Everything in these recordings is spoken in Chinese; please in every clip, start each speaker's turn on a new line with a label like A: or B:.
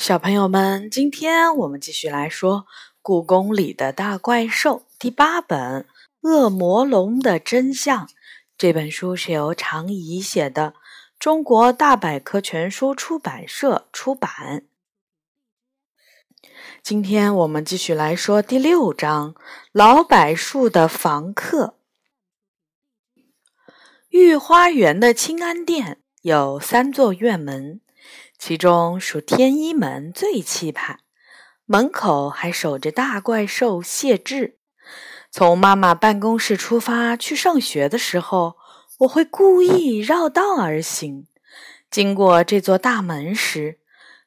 A: 小朋友们，今天我们继续来说《故宫里的大怪兽》第八本《恶魔龙的真相》。这本书是由常怡写的，中国大百科全书出版社出版。今天我们继续来说第六章《老柏树的房客》。御花园的清安殿有三座院门。其中属天一门最气派，门口还守着大怪兽谢志。从妈妈办公室出发去上学的时候，我会故意绕道而行。经过这座大门时，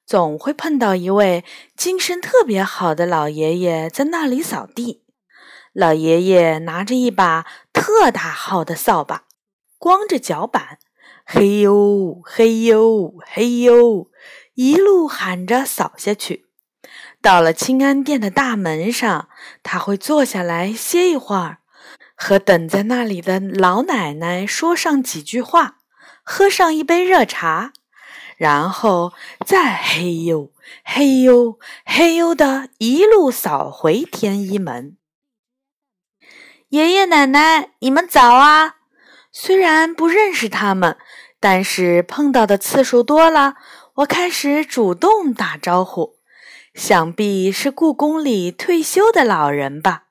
A: 总会碰到一位精神特别好的老爷爷在那里扫地。老爷爷拿着一把特大号的扫把，光着脚板。嘿呦嘿呦嘿呦，一路喊着扫下去。到了清安殿的大门上，他会坐下来歇一会儿，和等在那里的老奶奶说上几句话，喝上一杯热茶，然后再嘿呦嘿呦嘿呦的一路扫回天一门。爷爷奶奶，你们早啊！虽然不认识他们。但是碰到的次数多了，我开始主动打招呼。想必是故宫里退休的老人吧？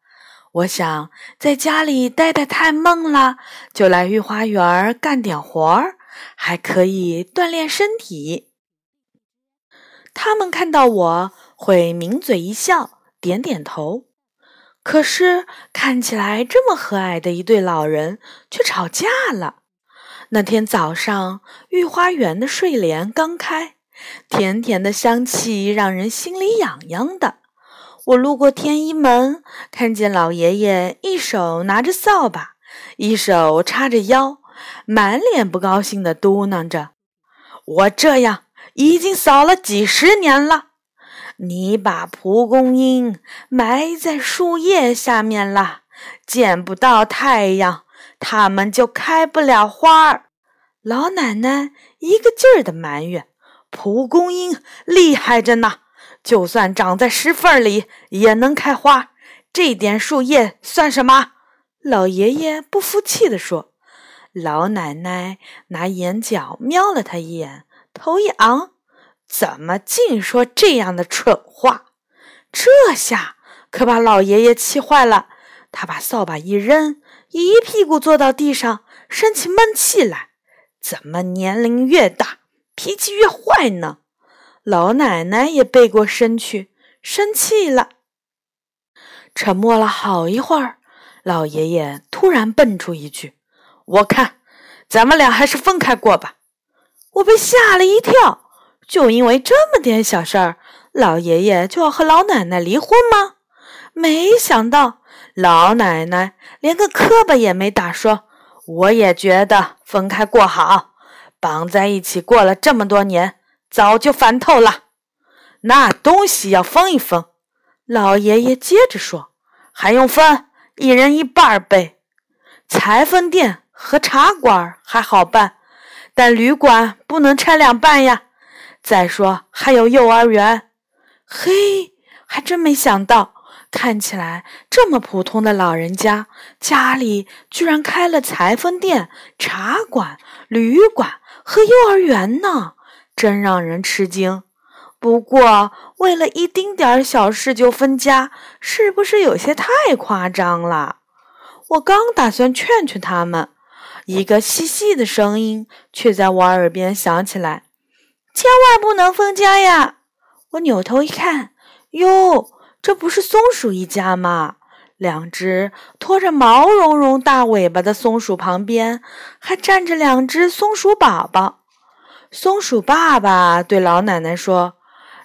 A: 我想在家里待得太闷了，就来御花园干点活儿，还可以锻炼身体。他们看到我会抿嘴一笑，点点头。可是看起来这么和蔼的一对老人，却吵架了。那天早上，御花园的睡莲刚开，甜甜的香气让人心里痒痒的。我路过天一门，看见老爷爷一手拿着扫把，一手叉着腰，满脸不高兴地嘟囔着：“我这样已经扫了几十年了，你把蒲公英埋在树叶下面了，见不到太阳。”它们就开不了花儿。老奶奶一个劲儿的埋怨：“蒲公英厉害着呢，就算长在石缝里也能开花。这点树叶算什么？”老爷爷不服气地说。老奶奶拿眼角瞄了他一眼，头一昂：“怎么净说这样的蠢话？”这下可把老爷爷气坏了，他把扫把一扔。一屁股坐到地上，生起闷气来。怎么年龄越大，脾气越坏呢？老奶奶也背过身去，生气了。沉默了好一会儿，老爷爷突然蹦出一句：“我看咱们俩还是分开过吧。”我被吓了一跳，就因为这么点小事儿，老爷爷就要和老奶奶离婚吗？没想到。老奶奶连个磕巴也没打，说：“我也觉得分开过好，绑在一起过了这么多年，早就烦透了。那东西要分一分。”老爷爷接着说：“还用分？一人一半呗。裁缝店和茶馆还好办，但旅馆不能拆两半呀。再说还有幼儿园。嘿，还真没想到。”看起来这么普通的老人家，家里居然开了裁缝店、茶馆、旅馆和幼儿园呢，真让人吃惊。不过，为了一丁点儿小事就分家，是不是有些太夸张了？我刚打算劝劝他们，一个细细的声音却在我耳边响起来：“千万不能分家呀！”我扭头一看，哟。这不是松鼠一家吗？两只拖着毛茸茸大尾巴的松鼠旁边，还站着两只松鼠宝宝。松鼠爸爸对老奶奶说：“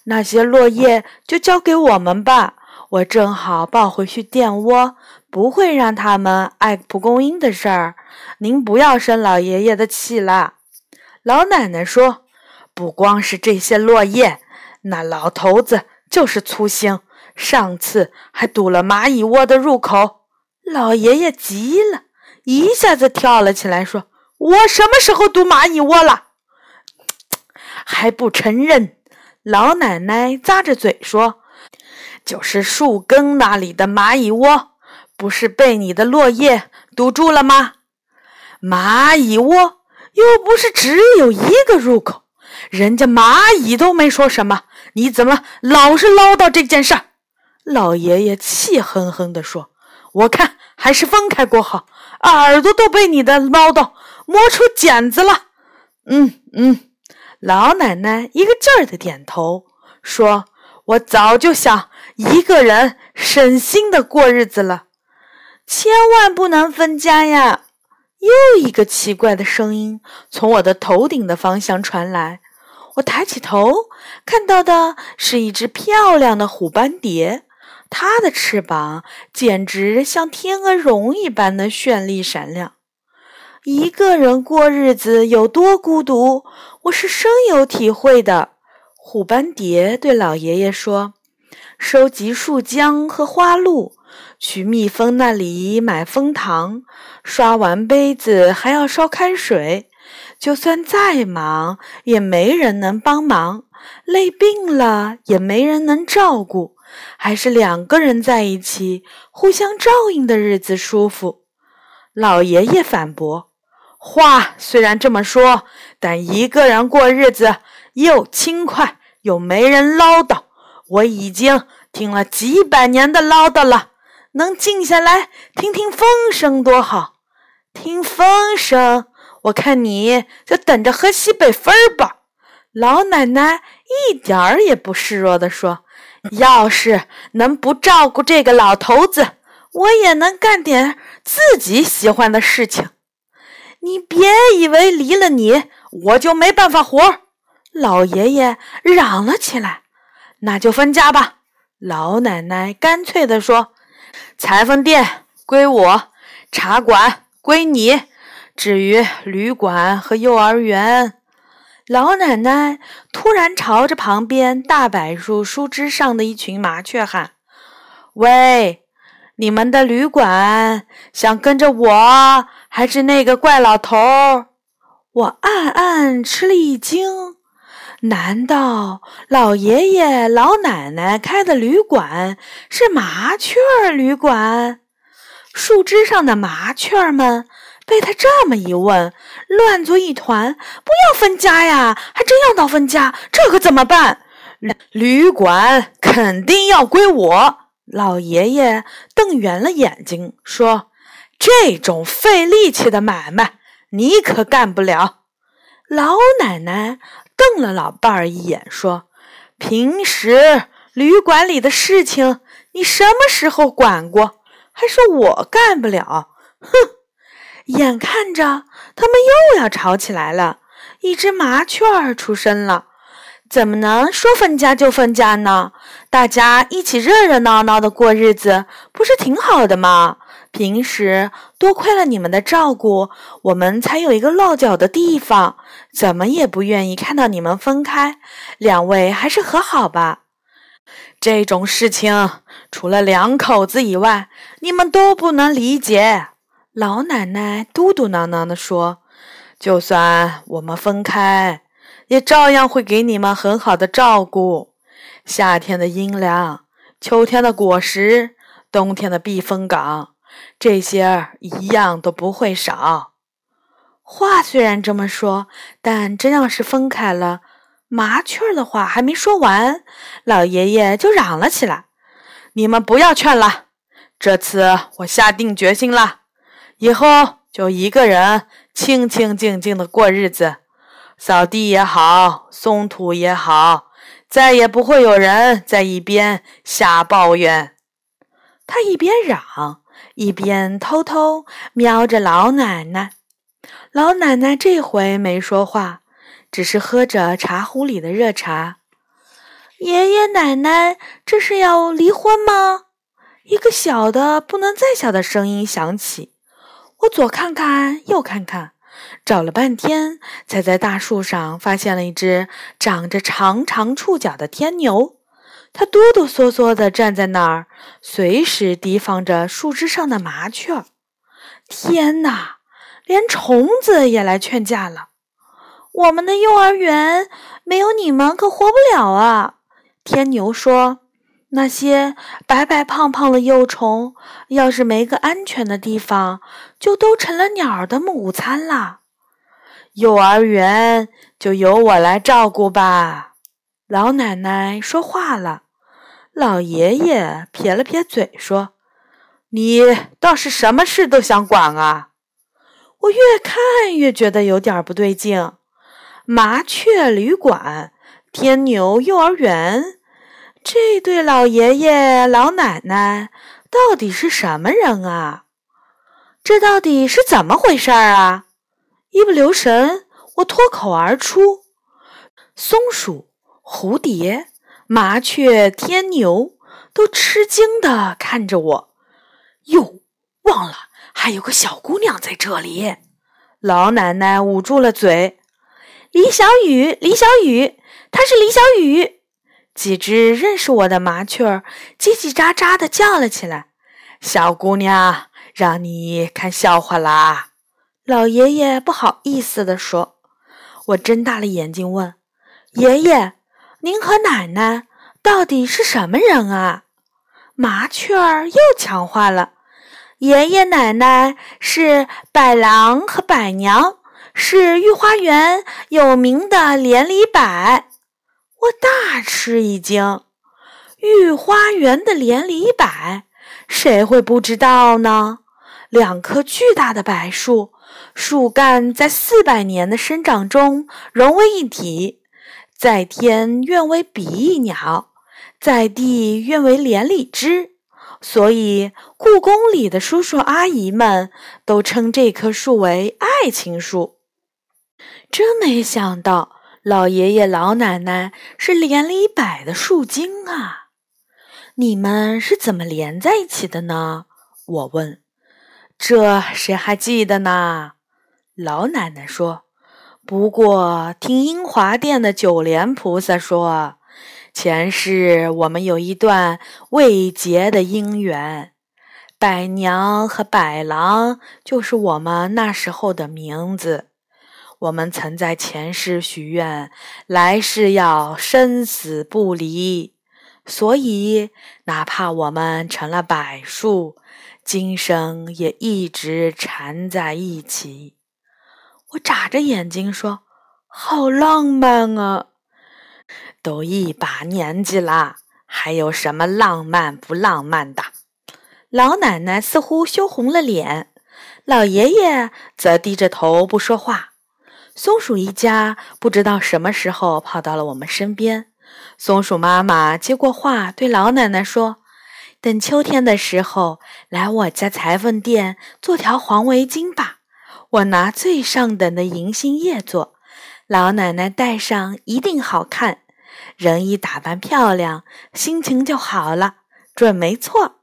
A: 那些落叶就交给我们吧，我正好抱回去垫窝，不会让他们爱蒲公英的事儿。您不要生老爷爷的气了。”老奶奶说：“不光是这些落叶，那老头子就是粗心。”上次还堵了蚂蚁窝的入口，老爷爷急了，一下子跳了起来，说：“我什么时候堵蚂蚁窝了？还不承认？”老奶奶咂着嘴说：“就是树根那里的蚂蚁窝，不是被你的落叶堵住了吗？蚂蚁窝又不是只有一个入口，人家蚂蚁都没说什么，你怎么老是唠叨这件事儿？”老爷爷气哼哼地说：“我看还是分开过好，耳朵都被你的唠叨磨出茧子了。”嗯嗯。老奶奶一个劲儿的点头，说：“我早就想一个人省心的过日子了，千万不能分家呀！”又一个奇怪的声音从我的头顶的方向传来，我抬起头，看到的是一只漂亮的虎斑蝶，它的翅膀简直像天鹅绒一般的绚丽闪亮。一个人过日子有多孤独，我是深有体会的。虎斑蝶对老爷爷说：“收集树浆和花露，去蜜蜂那里买蜂糖，刷完杯子还要烧开水。就算再忙，也没人能帮忙；累病了，也没人能照顾。还是两个人在一起，互相照应的日子舒服。”老爷爷反驳。话虽然这么说，但一个人过日子又轻快又没人唠叨。我已经听了几百年的唠叨了，能静下来听听风声多好。听风声，我看你就等着喝西北风吧。老奶奶一点儿也不示弱地说：“ 要是能不照顾这个老头子，我也能干点自己喜欢的事情。”你别以为离了你我就没办法活！老爷爷嚷了起来。那就分家吧！老奶奶干脆地说：“裁缝店归我，茶馆归你。至于旅馆和幼儿园……”老奶奶突然朝着旁边大柏树树枝上的一群麻雀喊：“喂！”你们的旅馆想跟着我，还是那个怪老头？我暗暗吃了一惊。难道老爷爷、老奶奶开的旅馆是麻雀旅馆？树枝上的麻雀们被他这么一问，乱作一团。不要分家呀！还真要闹分家，这可怎么办？旅馆肯定要归我。老爷爷瞪圆了眼睛说：“这种费力气的买卖，你可干不了。”老奶奶瞪了老伴儿一眼说：“平时旅馆里的事情，你什么时候管过？还说我干不了？哼！”眼看着他们又要吵起来了，一只麻雀儿出声了。怎么能说分家就分家呢？大家一起热热闹闹的过日子，不是挺好的吗？平时多亏了你们的照顾，我们才有一个落脚的地方。怎么也不愿意看到你们分开，两位还是和好吧。这种事情除了两口子以外，你们都不能理解。老奶奶嘟嘟囔囔地说：“就算我们分开。”也照样会给你们很好的照顾，夏天的阴凉，秋天的果实，冬天的避风港，这些一样都不会少。话虽然这么说，但真要是分开了，麻雀的话还没说完，老爷爷就嚷了起来：“你们不要劝了，这次我下定决心了，以后就一个人清清静静的过日子。”扫地也好，松土也好，再也不会有人在一边瞎抱怨。他一边嚷，一边偷偷瞄着老奶奶。老奶奶这回没说话，只是喝着茶壶里的热茶。爷爷奶奶这是要离婚吗？一个小的不能再小的声音响起。我左看看，右看看。找了半天，才在大树上发现了一只长着长长触角的天牛。它哆哆嗦嗦地站在那儿，随时提防着树枝上的麻雀。天哪，连虫子也来劝架了！我们的幼儿园没有你们可活不了啊！天牛说：“那些白白胖胖的幼虫，要是没个安全的地方，就都成了鸟儿的午餐啦。”幼儿园就由我来照顾吧。老奶奶说话了，老爷爷撇了撇嘴说：“你倒是什么事都想管啊！”我越看越觉得有点不对劲。麻雀旅馆、天牛幼儿园，这对老爷爷老奶奶到底是什么人啊？这到底是怎么回事儿啊？一不留神，我脱口而出：“松鼠、蝴蝶、麻雀、天牛都吃惊地看着我。哟，忘了还有个小姑娘在这里。”老奶奶捂住了嘴。李小雨，李小雨，她是李小雨。几只认识我的麻雀儿叽叽喳喳地叫了起来。小姑娘，让你看笑话啦！老爷爷不好意思地说。我睁大了眼睛问：“爷爷，您和奶奶到底是什么人啊？”麻雀儿又抢话了：“爷爷奶奶是百郎和百娘。”是御花园有名的连理柏，我大吃一惊。御花园的连理柏，谁会不知道呢？两棵巨大的柏树，树干在四百年的生长中融为一体，在天愿为比翼鸟，在地愿为连理枝，所以故宫里的叔叔阿姨们都称这棵树为爱情树。真没想到，老爷爷老奶奶是连理百的树精啊！你们是怎么连在一起的呢？我问。这谁还记得呢？老奶奶说。不过听英华殿的九莲菩萨说，前世我们有一段未结的姻缘，百娘和百郎就是我们那时候的名字。我们曾在前世许愿，来世要生死不离，所以哪怕我们成了柏树，今生也一直缠在一起。我眨着眼睛说：“好浪漫啊！”都一把年纪啦，还有什么浪漫不浪漫的？老奶奶似乎羞红了脸，老爷爷则低着头不说话。松鼠一家不知道什么时候跑到了我们身边。松鼠妈妈接过话，对老奶奶说：“等秋天的时候来我家裁缝店做条黄围巾吧，我拿最上等的银杏叶做，老奶奶戴上一定好看。人一打扮漂亮，心情就好了，准没错。”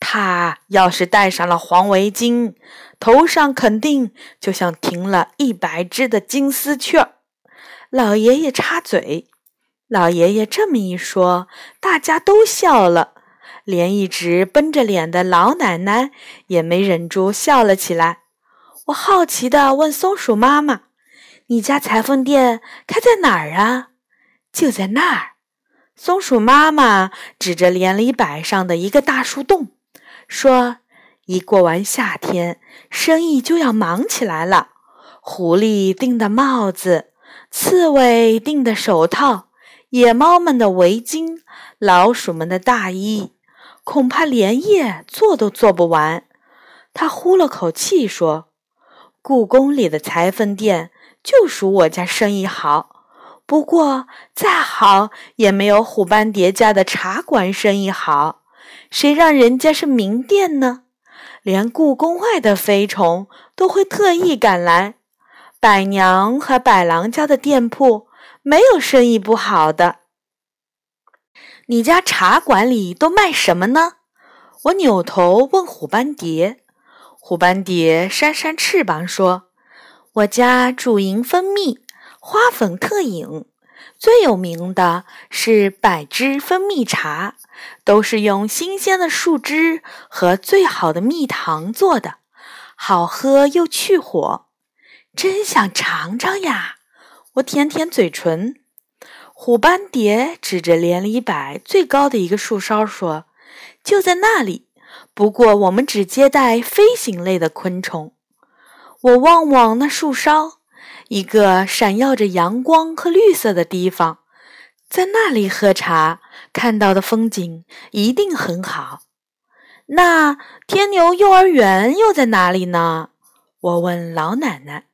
A: 她要是戴上了黄围巾，头上肯定就像停了一百只的金丝雀。老爷爷插嘴，老爷爷这么一说，大家都笑了，连一直绷着脸的老奶奶也没忍住笑了起来。我好奇地问松鼠妈妈：“你家裁缝店开在哪儿啊？”“就在那儿。”松鼠妈妈指着连理柏上的一个大树洞。说：“一过完夏天，生意就要忙起来了。狐狸订的帽子，刺猬订的手套，野猫们的围巾，老鼠们的大衣，恐怕连夜做都做不完。”他呼了口气说：“故宫里的裁缝店就属我家生意好，不过再好也没有虎斑蝶家的茶馆生意好。”谁让人家是名店呢？连故宫外的飞虫都会特意赶来。百娘和百郎家的店铺没有生意不好的。你家茶馆里都卖什么呢？我扭头问虎斑蝶。虎斑蝶扇扇翅膀说：“我家主营蜂蜜，花粉特饮。”最有名的是百枝蜂蜜茶，都是用新鲜的树枝和最好的蜜糖做的，好喝又去火，真想尝尝呀！我舔舔嘴唇。虎斑蝶指着连理柏最高的一个树梢说：“就在那里。不过我们只接待飞行类的昆虫。”我望望那树梢，一个闪耀着阳光和绿色的地方，在那里喝茶，看到的风景一定很好。那天牛幼儿园又在哪里呢？我问老奶奶。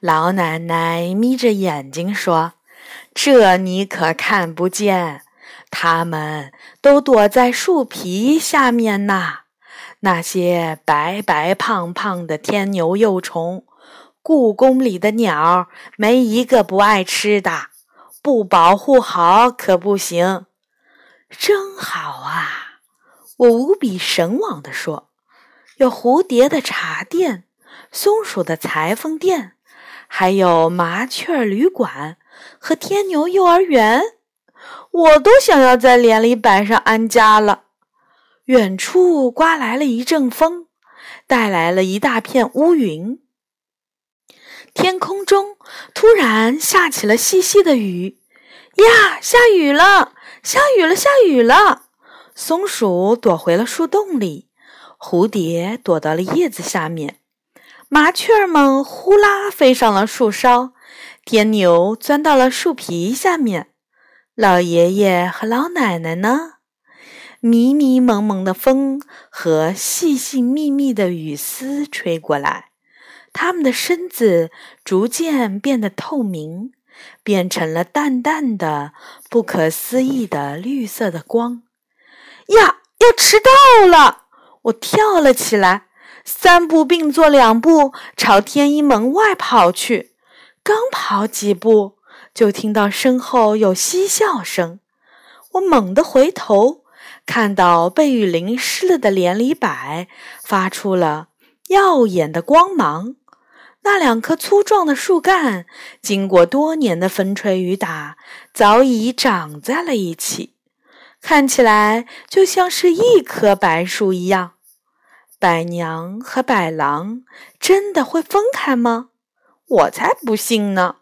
A: 老奶奶眯着眼睛说：“这你可看不见，它们都躲在树皮下面呢。那些白白胖胖的天牛幼虫，故宫里的鸟没一个不爱吃的，不保护好可不行。真好啊！”我无比神往地说：“有蝴蝶的茶店，松鼠的裁缝店。”还有麻雀旅馆和天牛幼儿园，我都想要在连里板上安家了。远处刮来了一阵风，带来了一大片乌云。天空中突然下起了细细的雨，呀，下雨了！下雨了！下雨了！松鼠躲回了树洞里，蝴蝶躲到了叶子下面。麻雀儿们呼啦飞上了树梢，天牛钻到了树皮下面。老爷爷和老奶奶呢？迷迷蒙蒙的风和细细密密的雨丝吹过来，他们的身子逐渐变得透明，变成了淡淡的、不可思议的绿色的光。呀，要迟到了！我跳了起来。三步并作两步朝天一门外跑去，刚跑几步，就听到身后有嬉笑声。我猛地回头，看到被雨淋湿了的连里柏发出了耀眼的光芒。那两棵粗壮的树干，经过多年的风吹雨打，早已长在了一起，看起来就像是一棵白树一样。百娘和百郎真的会分开吗？我才不信呢！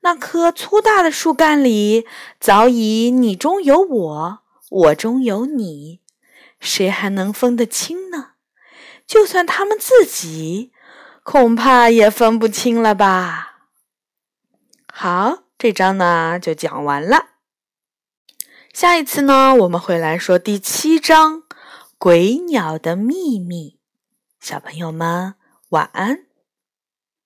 A: 那棵粗大的树干里早已你中有我，我中有你，谁还能分得清呢？就算他们自己，恐怕也分不清了吧。好，这章呢就讲完了。下一次呢，我们会来说第七章。鬼鸟的秘密，小朋友们晚安。